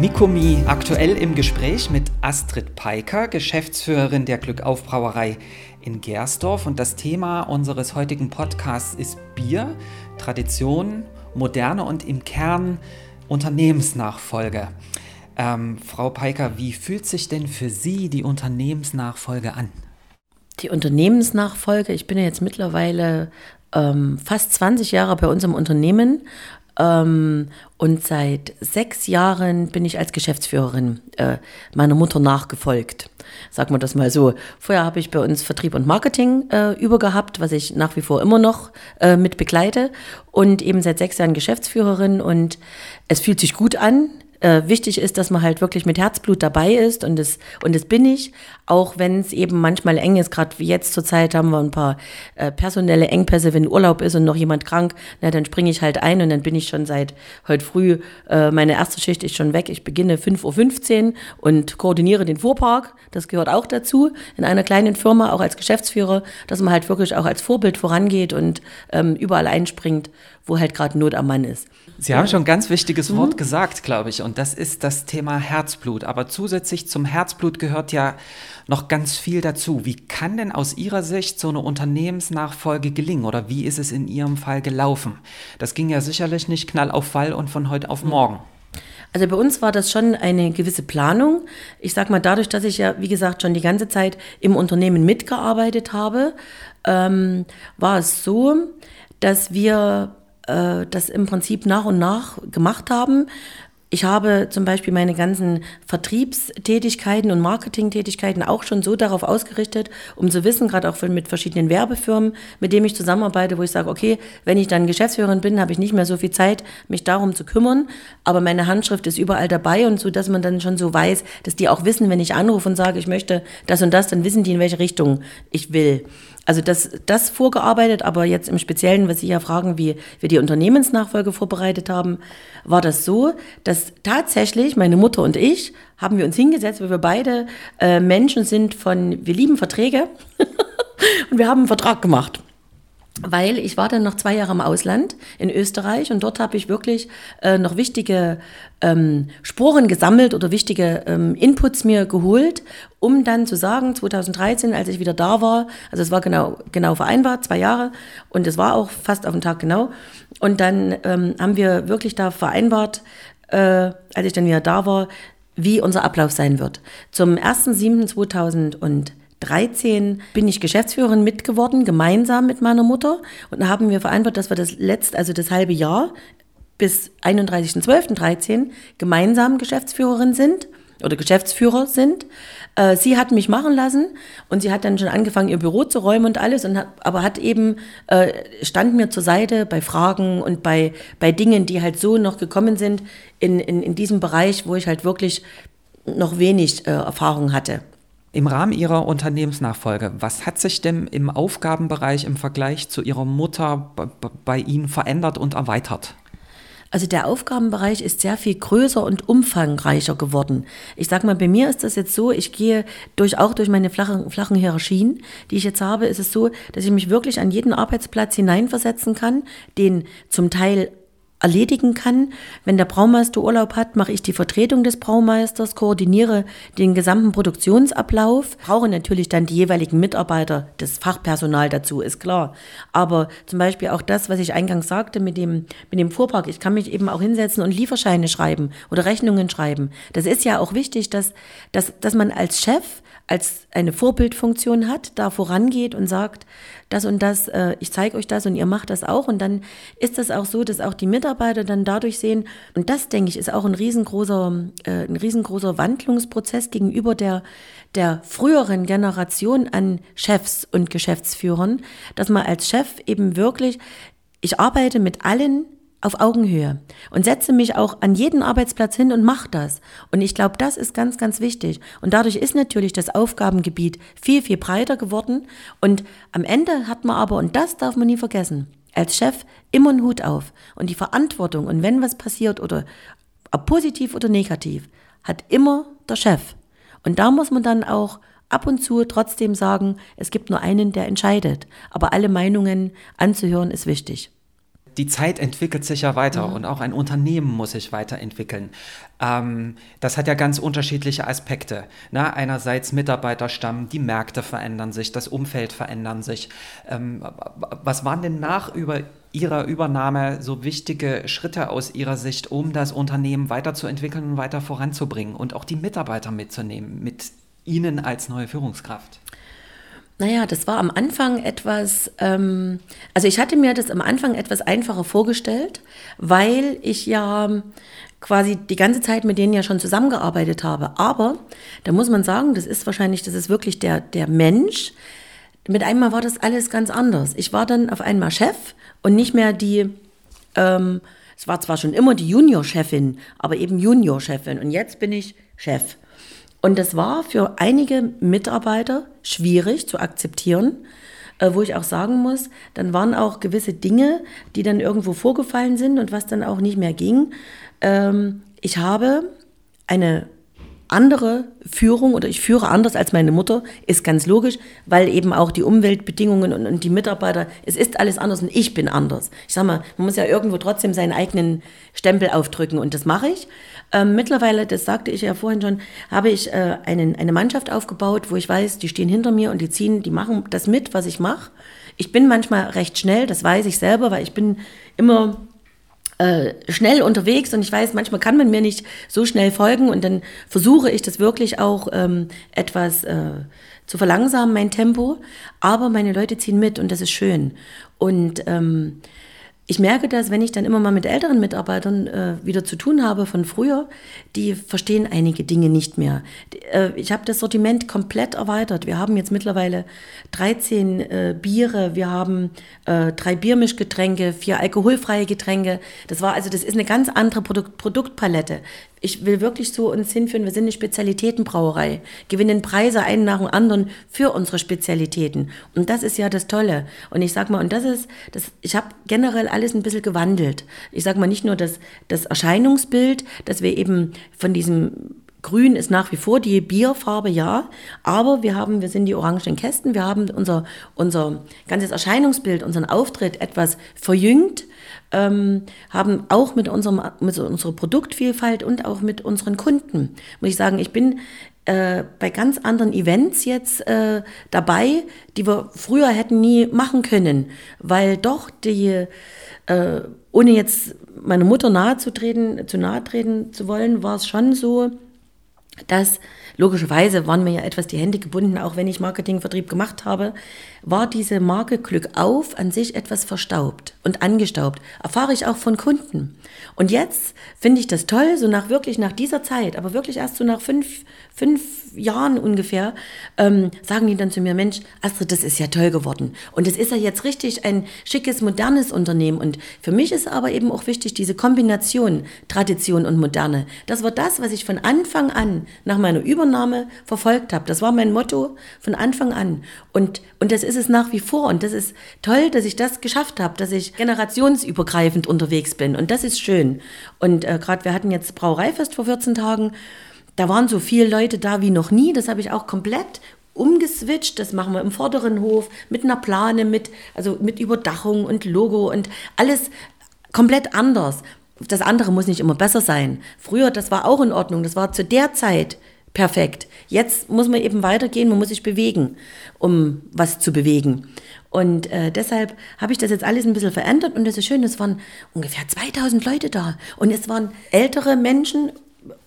Nikomi aktuell im Gespräch mit Astrid Peiker, Geschäftsführerin der Glückaufbrauerei in Gersdorf. Und das Thema unseres heutigen Podcasts ist Bier, Tradition, Moderne und im Kern Unternehmensnachfolge. Ähm, Frau Peiker, wie fühlt sich denn für Sie die Unternehmensnachfolge an? Die Unternehmensnachfolge, ich bin ja jetzt mittlerweile ähm, fast 20 Jahre bei uns im Unternehmen und seit sechs Jahren bin ich als Geschäftsführerin äh, meiner Mutter nachgefolgt. Sagen wir das mal so. Vorher habe ich bei uns Vertrieb und Marketing äh, übergehabt, was ich nach wie vor immer noch äh, mit begleite. Und eben seit sechs Jahren Geschäftsführerin. Und es fühlt sich gut an äh, wichtig ist, dass man halt wirklich mit Herzblut dabei ist und das, und das bin ich, auch wenn es eben manchmal eng ist, gerade wie jetzt zur Zeit haben wir ein paar äh, personelle Engpässe, wenn Urlaub ist und noch jemand krank, na, dann springe ich halt ein und dann bin ich schon seit heute früh, äh, meine erste Schicht ist schon weg, ich beginne 5.15 Uhr und koordiniere den Fuhrpark, das gehört auch dazu, in einer kleinen Firma, auch als Geschäftsführer, dass man halt wirklich auch als Vorbild vorangeht und ähm, überall einspringt, wo halt gerade Not am Mann ist. Sie haben schon ein ganz wichtiges mhm. Wort gesagt, glaube ich, und das ist das Thema Herzblut. Aber zusätzlich zum Herzblut gehört ja noch ganz viel dazu. Wie kann denn aus Ihrer Sicht so eine Unternehmensnachfolge gelingen oder wie ist es in Ihrem Fall gelaufen? Das ging ja sicherlich nicht knall auf Fall und von heute auf morgen. Also bei uns war das schon eine gewisse Planung. Ich sage mal, dadurch, dass ich ja, wie gesagt, schon die ganze Zeit im Unternehmen mitgearbeitet habe, ähm, war es so, dass wir äh, das im Prinzip nach und nach gemacht haben. Ich habe zum Beispiel meine ganzen Vertriebstätigkeiten und Marketingtätigkeiten auch schon so darauf ausgerichtet, um zu wissen, gerade auch mit verschiedenen Werbefirmen, mit denen ich zusammenarbeite, wo ich sage, okay, wenn ich dann Geschäftsführerin bin, habe ich nicht mehr so viel Zeit, mich darum zu kümmern, aber meine Handschrift ist überall dabei und so, dass man dann schon so weiß, dass die auch wissen, wenn ich anrufe und sage, ich möchte das und das, dann wissen die, in welche Richtung ich will. Also das, das vorgearbeitet, aber jetzt im Speziellen, was Sie ja fragen, wie wir die Unternehmensnachfolge vorbereitet haben, war das so, dass tatsächlich meine Mutter und ich haben wir uns hingesetzt, weil wir beide äh, Menschen sind von, wir lieben Verträge. Und wir haben einen Vertrag gemacht weil ich war dann noch zwei Jahre im Ausland in Österreich und dort habe ich wirklich äh, noch wichtige ähm, Sporen gesammelt oder wichtige ähm, Inputs mir geholt, um dann zu sagen, 2013, als ich wieder da war, also es war genau, genau vereinbart, zwei Jahre und es war auch fast auf den Tag genau und dann ähm, haben wir wirklich da vereinbart, äh, als ich dann wieder da war, wie unser Ablauf sein wird. Zum 1.7.2013 13 bin ich Geschäftsführerin mitgeworden, gemeinsam mit meiner Mutter. Und da haben wir vereinbart, dass wir das letzte, also das halbe Jahr bis 31.12.13 gemeinsam Geschäftsführerin sind oder Geschäftsführer sind. Äh, sie hat mich machen lassen und sie hat dann schon angefangen, ihr Büro zu räumen und alles, und hat, aber hat eben, äh, stand mir zur Seite bei Fragen und bei, bei Dingen, die halt so noch gekommen sind in, in, in diesem Bereich, wo ich halt wirklich noch wenig äh, Erfahrung hatte. Im Rahmen Ihrer Unternehmensnachfolge, was hat sich denn im Aufgabenbereich im Vergleich zu Ihrer Mutter bei Ihnen verändert und erweitert? Also der Aufgabenbereich ist sehr viel größer und umfangreicher geworden. Ich sage mal, bei mir ist das jetzt so, ich gehe durch, auch durch meine flachen, flachen Hierarchien, die ich jetzt habe, ist es so, dass ich mich wirklich an jeden Arbeitsplatz hineinversetzen kann, den zum Teil erledigen kann. Wenn der Braumeister Urlaub hat, mache ich die Vertretung des Braumeisters, koordiniere den gesamten Produktionsablauf, brauche natürlich dann die jeweiligen Mitarbeiter, das Fachpersonal dazu, ist klar. Aber zum Beispiel auch das, was ich eingangs sagte mit dem, mit dem Fuhrpark, ich kann mich eben auch hinsetzen und Lieferscheine schreiben oder Rechnungen schreiben. Das ist ja auch wichtig, dass, dass, dass man als Chef als eine Vorbildfunktion hat, da vorangeht und sagt, das und das, äh, ich zeige euch das und ihr macht das auch. Und dann ist das auch so, dass auch die Mitarbeiter dann dadurch sehen, und das, denke ich, ist auch ein riesengroßer, äh, ein riesengroßer Wandlungsprozess gegenüber der, der früheren Generation an Chefs und Geschäftsführern, dass man als Chef eben wirklich, ich arbeite mit allen auf Augenhöhe und setze mich auch an jeden Arbeitsplatz hin und mache das. Und ich glaube, das ist ganz, ganz wichtig. Und dadurch ist natürlich das Aufgabengebiet viel, viel breiter geworden. Und am Ende hat man aber, und das darf man nie vergessen, als Chef immer einen Hut auf. Und die Verantwortung, und wenn was passiert oder ob positiv oder negativ, hat immer der Chef. Und da muss man dann auch ab und zu trotzdem sagen, es gibt nur einen, der entscheidet. Aber alle Meinungen anzuhören ist wichtig die Zeit entwickelt sich ja weiter mhm. und auch ein Unternehmen muss sich weiterentwickeln. Ähm, das hat ja ganz unterschiedliche Aspekte. Na, ne? einerseits Mitarbeiterstamm, die Märkte verändern sich, das Umfeld verändern sich. Ähm, was waren denn nach über Ihrer Übernahme so wichtige Schritte aus Ihrer Sicht, um das Unternehmen weiterzuentwickeln und weiter voranzubringen und auch die Mitarbeiter mitzunehmen, mit Ihnen als neue Führungskraft? Naja, das war am Anfang etwas, ähm, also ich hatte mir das am Anfang etwas einfacher vorgestellt, weil ich ja quasi die ganze Zeit mit denen ja schon zusammengearbeitet habe. Aber da muss man sagen, das ist wahrscheinlich, das ist wirklich der, der Mensch. Mit einmal war das alles ganz anders. Ich war dann auf einmal Chef und nicht mehr die, ähm, es war zwar schon immer die Junior-Chefin, aber eben Junior-Chefin. Und jetzt bin ich Chef. Und das war für einige Mitarbeiter schwierig zu akzeptieren, äh, wo ich auch sagen muss, dann waren auch gewisse Dinge, die dann irgendwo vorgefallen sind und was dann auch nicht mehr ging. Ähm, ich habe eine andere Führung oder ich führe anders als meine Mutter, ist ganz logisch, weil eben auch die Umweltbedingungen und, und, die Mitarbeiter, es ist alles anders und ich bin anders. Ich sag mal, man muss ja irgendwo trotzdem seinen eigenen Stempel aufdrücken und das mache ich. Ähm, mittlerweile, das sagte ich ja vorhin schon, habe ich äh, einen, eine Mannschaft aufgebaut, wo ich weiß, die stehen hinter mir und die ziehen, die machen das mit, was ich mache. Ich bin manchmal recht schnell, das weiß ich selber, weil ich bin immer äh, schnell unterwegs und ich weiß, manchmal kann man mir nicht so schnell folgen und dann versuche ich das wirklich auch ähm, etwas äh, zu verlangsamen, mein Tempo. Aber meine Leute ziehen mit und das ist schön. Und ähm, ich merke das, wenn ich dann immer mal mit älteren Mitarbeitern äh, wieder zu tun habe von früher, die verstehen einige Dinge nicht mehr. Äh, ich habe das Sortiment komplett erweitert. Wir haben jetzt mittlerweile 13 äh, Biere, wir haben äh, drei Biermischgetränke, vier alkoholfreie Getränke. Das war also, das ist eine ganz andere Produkt Produktpalette ich will wirklich so uns hinführen, wir sind eine Spezialitätenbrauerei, gewinnen Preise einen nach dem anderen für unsere Spezialitäten. Und das ist ja das Tolle. Und ich sag mal, und das ist, das, ich habe generell alles ein bisschen gewandelt. Ich sag mal nicht nur das, das Erscheinungsbild, dass wir eben von diesem Grün ist nach wie vor die Bierfarbe, ja. Aber wir haben, wir sind die orangenen Kästen, wir haben unser, unser ganzes Erscheinungsbild, unseren Auftritt etwas verjüngt ähm, haben auch mit, unserem, mit unserer Produktvielfalt und auch mit unseren Kunden, muss ich sagen, ich bin äh, bei ganz anderen Events jetzt äh, dabei, die wir früher hätten nie machen können, weil doch die, äh, ohne jetzt meiner Mutter nahe zu treten, zu nahe treten zu wollen, war es schon so, dass logischerweise waren mir ja etwas die Hände gebunden, auch wenn ich Marketingvertrieb gemacht habe, war diese Marke Glück auf an sich etwas verstaubt und angestaubt. Erfahre ich auch von Kunden. Und jetzt finde ich das toll, so nach wirklich nach dieser Zeit, aber wirklich erst so nach fünf, fünf Jahren ungefähr, ähm, sagen die dann zu mir, Mensch, Astrid, das ist ja toll geworden. Und es ist ja jetzt richtig ein schickes, modernes Unternehmen. Und für mich ist aber eben auch wichtig, diese Kombination Tradition und Moderne. Das war das, was ich von Anfang an nach meiner Übernahme verfolgt habe. Das war mein Motto von Anfang an. Und, und das ist es nach wie vor. Und das ist toll, dass ich das geschafft habe, dass ich generationsübergreifend unterwegs bin. Und das ist schön. Und äh, gerade wir hatten jetzt Brauereifest vor 14 Tagen. Da waren so viele Leute da wie noch nie. Das habe ich auch komplett umgeswitcht. Das machen wir im vorderen Hof mit einer Plane, mit, also mit Überdachung und Logo und alles komplett anders. Das andere muss nicht immer besser sein. Früher, das war auch in Ordnung. Das war zu der Zeit perfekt. Jetzt muss man eben weitergehen, man muss sich bewegen, um was zu bewegen. Und äh, deshalb habe ich das jetzt alles ein bisschen verändert und das ist schön, es waren ungefähr 2000 Leute da und es waren ältere Menschen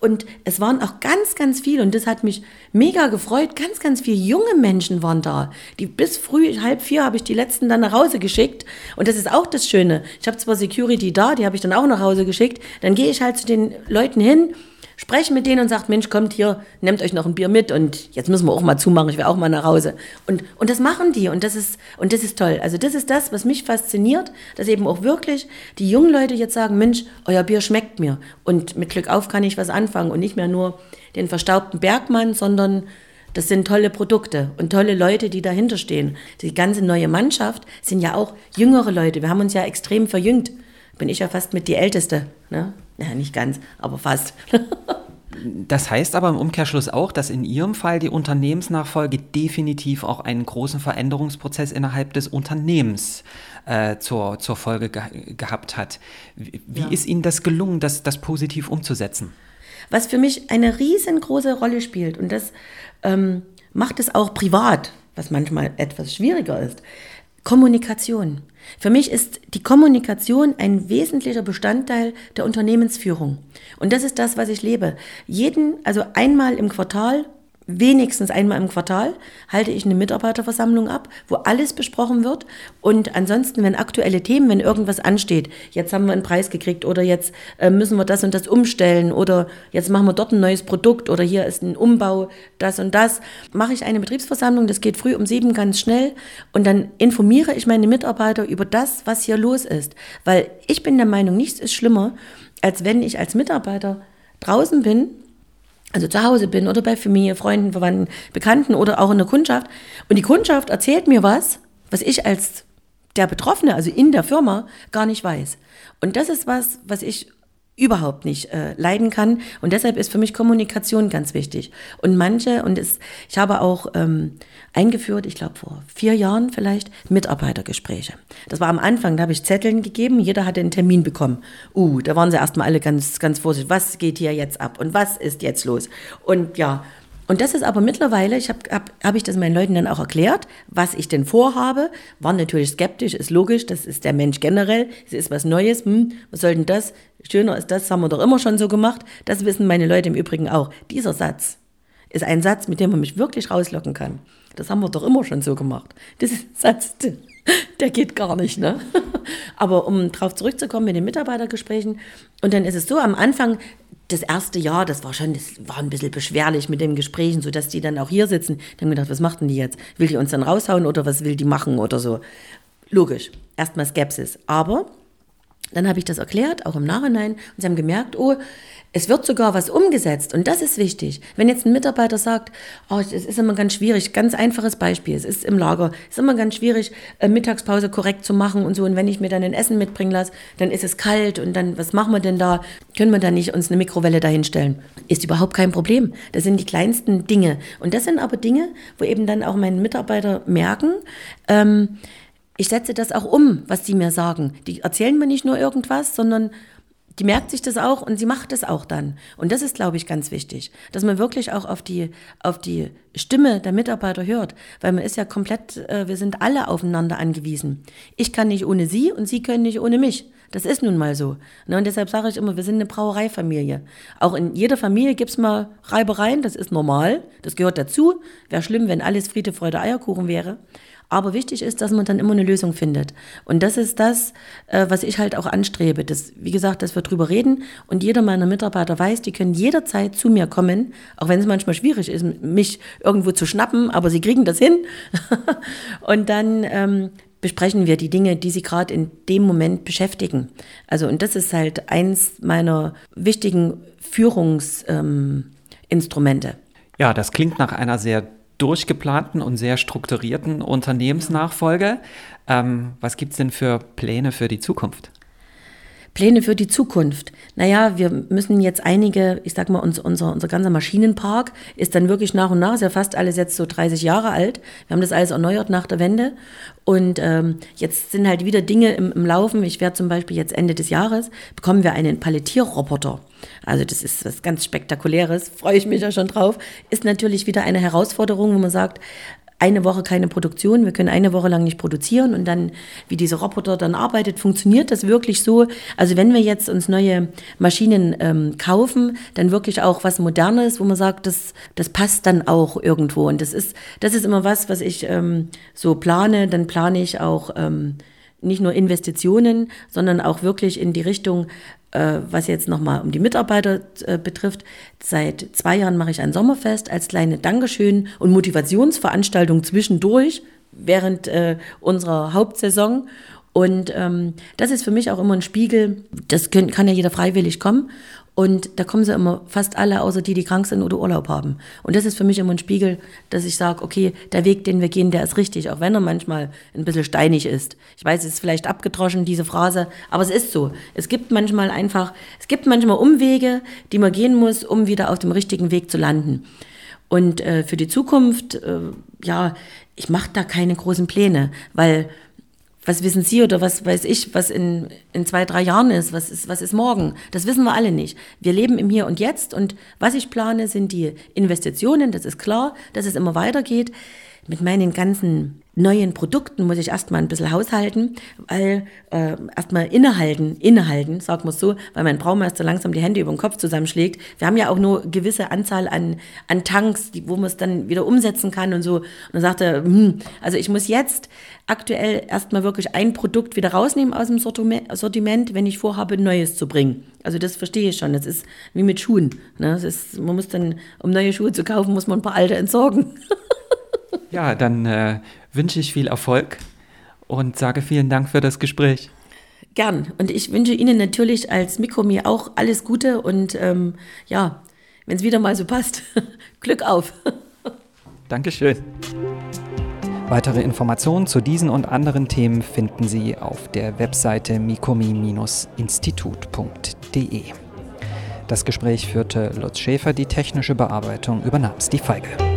und es waren auch ganz, ganz viele, und das hat mich mega gefreut, ganz, ganz viele junge Menschen waren da. Die bis früh, halb vier, habe ich die letzten dann nach Hause geschickt. Und das ist auch das Schöne. Ich habe zwar Security da, die habe ich dann auch nach Hause geschickt. Dann gehe ich halt zu den Leuten hin spreche mit denen und sagt, Mensch, kommt hier, nehmt euch noch ein Bier mit und jetzt müssen wir auch mal zumachen, ich will auch mal nach Hause. Und, und das machen die und das, ist, und das ist toll. Also das ist das, was mich fasziniert, dass eben auch wirklich die jungen Leute jetzt sagen, Mensch, euer Bier schmeckt mir und mit Glück auf kann ich was anfangen und nicht mehr nur den verstaubten Bergmann, sondern das sind tolle Produkte und tolle Leute, die dahinter stehen. Die ganze neue Mannschaft sind ja auch jüngere Leute. Wir haben uns ja extrem verjüngt. Bin ich ja fast mit die Älteste. Ne? Ja, nicht ganz, aber fast. Das heißt aber im Umkehrschluss auch, dass in Ihrem Fall die Unternehmensnachfolge definitiv auch einen großen Veränderungsprozess innerhalb des Unternehmens äh, zur, zur Folge ge gehabt hat. Wie, ja. ist Ihnen das gelungen, das, das positiv umzusetzen? Was für mich eine riesengroße Rolle spielt und das ähm, macht es auch privat, was manchmal etwas schwieriger ist. Kommunikation. Für mich ist die Kommunikation ein wesentlicher Bestandteil der Unternehmensführung. Und das ist das, was ich lebe. Jeden, also einmal im Quartal wenigstens einmal im Quartal halte ich eine Mitarbeiterversammlung ab, wo alles besprochen wird. Und ansonsten, wenn aktuelle Themen, wenn irgendwas ansteht, jetzt haben wir einen Preis gekriegt oder jetzt äh, müssen wir das und das umstellen oder jetzt machen wir dort ein neues Produkt oder hier ist ein Umbau, das und das, mache ich eine Betriebsversammlung, das geht früh um sieben ganz schnell und dann informiere ich meine Mitarbeiter über das, was hier los ist. Weil ich bin der Meinung, nichts ist schlimmer, als wenn ich als Mitarbeiter draußen bin also zu Hause bin oder bei Familie, Freunden, Verwandten, Bekannten oder auch in der Kundschaft und die Kundschaft erzählt mir was, was ich als der Betroffene, also in der Firma, gar nicht weiß. Und das ist was, was ich überhaupt nicht äh, leiden kann. Und deshalb ist für mich Kommunikation ganz wichtig. Und manche, und es, ich habe auch ähm, eingeführt, ich glaube vor vier Jahren vielleicht, Mitarbeitergespräche. Das war am Anfang, da habe ich Zetteln gegeben, jeder hatte einen Termin bekommen. Uh, da waren sie erstmal alle ganz, ganz vorsichtig, was geht hier jetzt ab und was ist jetzt los? Und ja, und das ist aber mittlerweile, ich habe hab, hab ich das meinen Leuten dann auch erklärt, was ich denn vorhabe, waren natürlich skeptisch, ist logisch, das ist der Mensch generell, es ist was Neues, hm, was soll denn das? Schöner ist das, haben wir doch immer schon so gemacht. Das wissen meine Leute im Übrigen auch. Dieser Satz ist ein Satz, mit dem man mich wirklich rauslocken kann. Das haben wir doch immer schon so gemacht. Das Satz, der geht gar nicht, ne? Aber um drauf zurückzukommen mit den Mitarbeitergesprächen, und dann ist es so, am Anfang das erste Jahr, das war schon, das war ein bisschen beschwerlich mit den Gesprächen, so dass die dann auch hier sitzen. Die haben gedacht, was macht denn die jetzt? Will die uns dann raushauen oder was will die machen oder so? Logisch. Erstmal Skepsis. Aber dann habe ich das erklärt, auch im Nachhinein, und sie haben gemerkt, oh, es wird sogar was umgesetzt und das ist wichtig. Wenn jetzt ein Mitarbeiter sagt, oh, es ist immer ganz schwierig, ganz einfaches Beispiel, es ist im Lager, es ist immer ganz schwierig, äh, Mittagspause korrekt zu machen und so und wenn ich mir dann ein Essen mitbringen lasse, dann ist es kalt und dann, was machen wir denn da? Können wir da nicht uns eine Mikrowelle dahinstellen? Ist überhaupt kein Problem. Das sind die kleinsten Dinge. Und das sind aber Dinge, wo eben dann auch meine Mitarbeiter merken, ähm, ich setze das auch um, was die mir sagen. Die erzählen mir nicht nur irgendwas, sondern die merkt sich das auch und sie macht es auch dann. Und das ist, glaube ich, ganz wichtig, dass man wirklich auch auf die, auf die Stimme der Mitarbeiter hört, weil man ist ja komplett, äh, wir sind alle aufeinander angewiesen. Ich kann nicht ohne sie und sie können nicht ohne mich. Das ist nun mal so. Ne, und deshalb sage ich immer, wir sind eine Brauereifamilie. Auch in jeder Familie gibt es mal Reibereien, das ist normal, das gehört dazu. Wäre schlimm, wenn alles Friede, Freude, Eierkuchen wäre. Aber wichtig ist, dass man dann immer eine Lösung findet. Und das ist das, äh, was ich halt auch anstrebe. Das, wie gesagt, dass wir drüber reden und jeder meiner Mitarbeiter weiß, die können jederzeit zu mir kommen, auch wenn es manchmal schwierig ist, mich irgendwo zu schnappen, aber sie kriegen das hin. und dann ähm, besprechen wir die Dinge, die sie gerade in dem Moment beschäftigen. Also, und das ist halt eins meiner wichtigen Führungsinstrumente. Ähm, ja, das klingt nach einer sehr durchgeplanten und sehr strukturierten Unternehmensnachfolge. Ähm, was gibt es denn für Pläne für die Zukunft? Pläne für die Zukunft. Naja, wir müssen jetzt einige, ich sag mal, unser, unser, unser ganzer Maschinenpark ist dann wirklich nach und nach, ist ja fast alles jetzt so 30 Jahre alt. Wir haben das alles erneuert nach der Wende. Und ähm, jetzt sind halt wieder Dinge im, im Laufen. Ich werde zum Beispiel jetzt Ende des Jahres, bekommen wir einen Palettierroboter. Also das ist was ganz Spektakuläres, freue ich mich ja schon drauf. Ist natürlich wieder eine Herausforderung, wo man sagt, eine Woche keine Produktion, wir können eine Woche lang nicht produzieren und dann, wie dieser Roboter dann arbeitet, funktioniert das wirklich so. Also wenn wir jetzt uns neue Maschinen ähm, kaufen, dann wirklich auch was Modernes, wo man sagt, das, das passt dann auch irgendwo. Und das ist, das ist immer was, was ich ähm, so plane. Dann plane ich auch ähm, nicht nur Investitionen, sondern auch wirklich in die Richtung, was jetzt nochmal um die Mitarbeiter äh, betrifft. Seit zwei Jahren mache ich ein Sommerfest als kleine Dankeschön und Motivationsveranstaltung zwischendurch während äh, unserer Hauptsaison. Und ähm, das ist für mich auch immer ein Spiegel. Das können, kann ja jeder freiwillig kommen. Und da kommen sie immer fast alle, außer die, die krank sind oder Urlaub haben. Und das ist für mich immer ein Spiegel, dass ich sage, okay, der Weg, den wir gehen, der ist richtig, auch wenn er manchmal ein bisschen steinig ist. Ich weiß, es ist vielleicht abgedroschen, diese Phrase, aber es ist so. Es gibt manchmal einfach, es gibt manchmal Umwege, die man gehen muss, um wieder auf dem richtigen Weg zu landen. Und äh, für die Zukunft, äh, ja, ich mache da keine großen Pläne, weil was wissen Sie oder was weiß ich, was in, in zwei, drei Jahren ist, was ist, was ist morgen? Das wissen wir alle nicht. Wir leben im Hier und Jetzt und was ich plane, sind die Investitionen, das ist klar, dass es immer weitergeht. Mit meinen ganzen neuen Produkten muss ich erstmal ein bisschen haushalten, weil äh, erstmal innehalten, innehalten, wir es so, weil mein Braumeister langsam die Hände über den Kopf zusammenschlägt. Wir haben ja auch nur gewisse Anzahl an, an Tanks, die, wo man es dann wieder umsetzen kann und so. Und dann sagt er, hm, also ich muss jetzt aktuell erstmal wirklich ein Produkt wieder rausnehmen aus dem Sortiment, wenn ich vorhabe, Neues zu bringen. Also das verstehe ich schon. Das ist wie mit Schuhen. Ne? Das ist, man muss dann, um neue Schuhe zu kaufen, muss man ein paar alte entsorgen. ja, dann äh, wünsche ich viel Erfolg und sage vielen Dank für das Gespräch. Gern. Und ich wünsche Ihnen natürlich als Mikromi auch alles Gute und ähm, ja, wenn es wieder mal so passt, Glück auf. Dankeschön. Weitere Informationen zu diesen und anderen Themen finden Sie auf der Webseite mikomi-institut.de. Das Gespräch führte Lutz Schäfer, die technische Bearbeitung übernahm Steve Feige.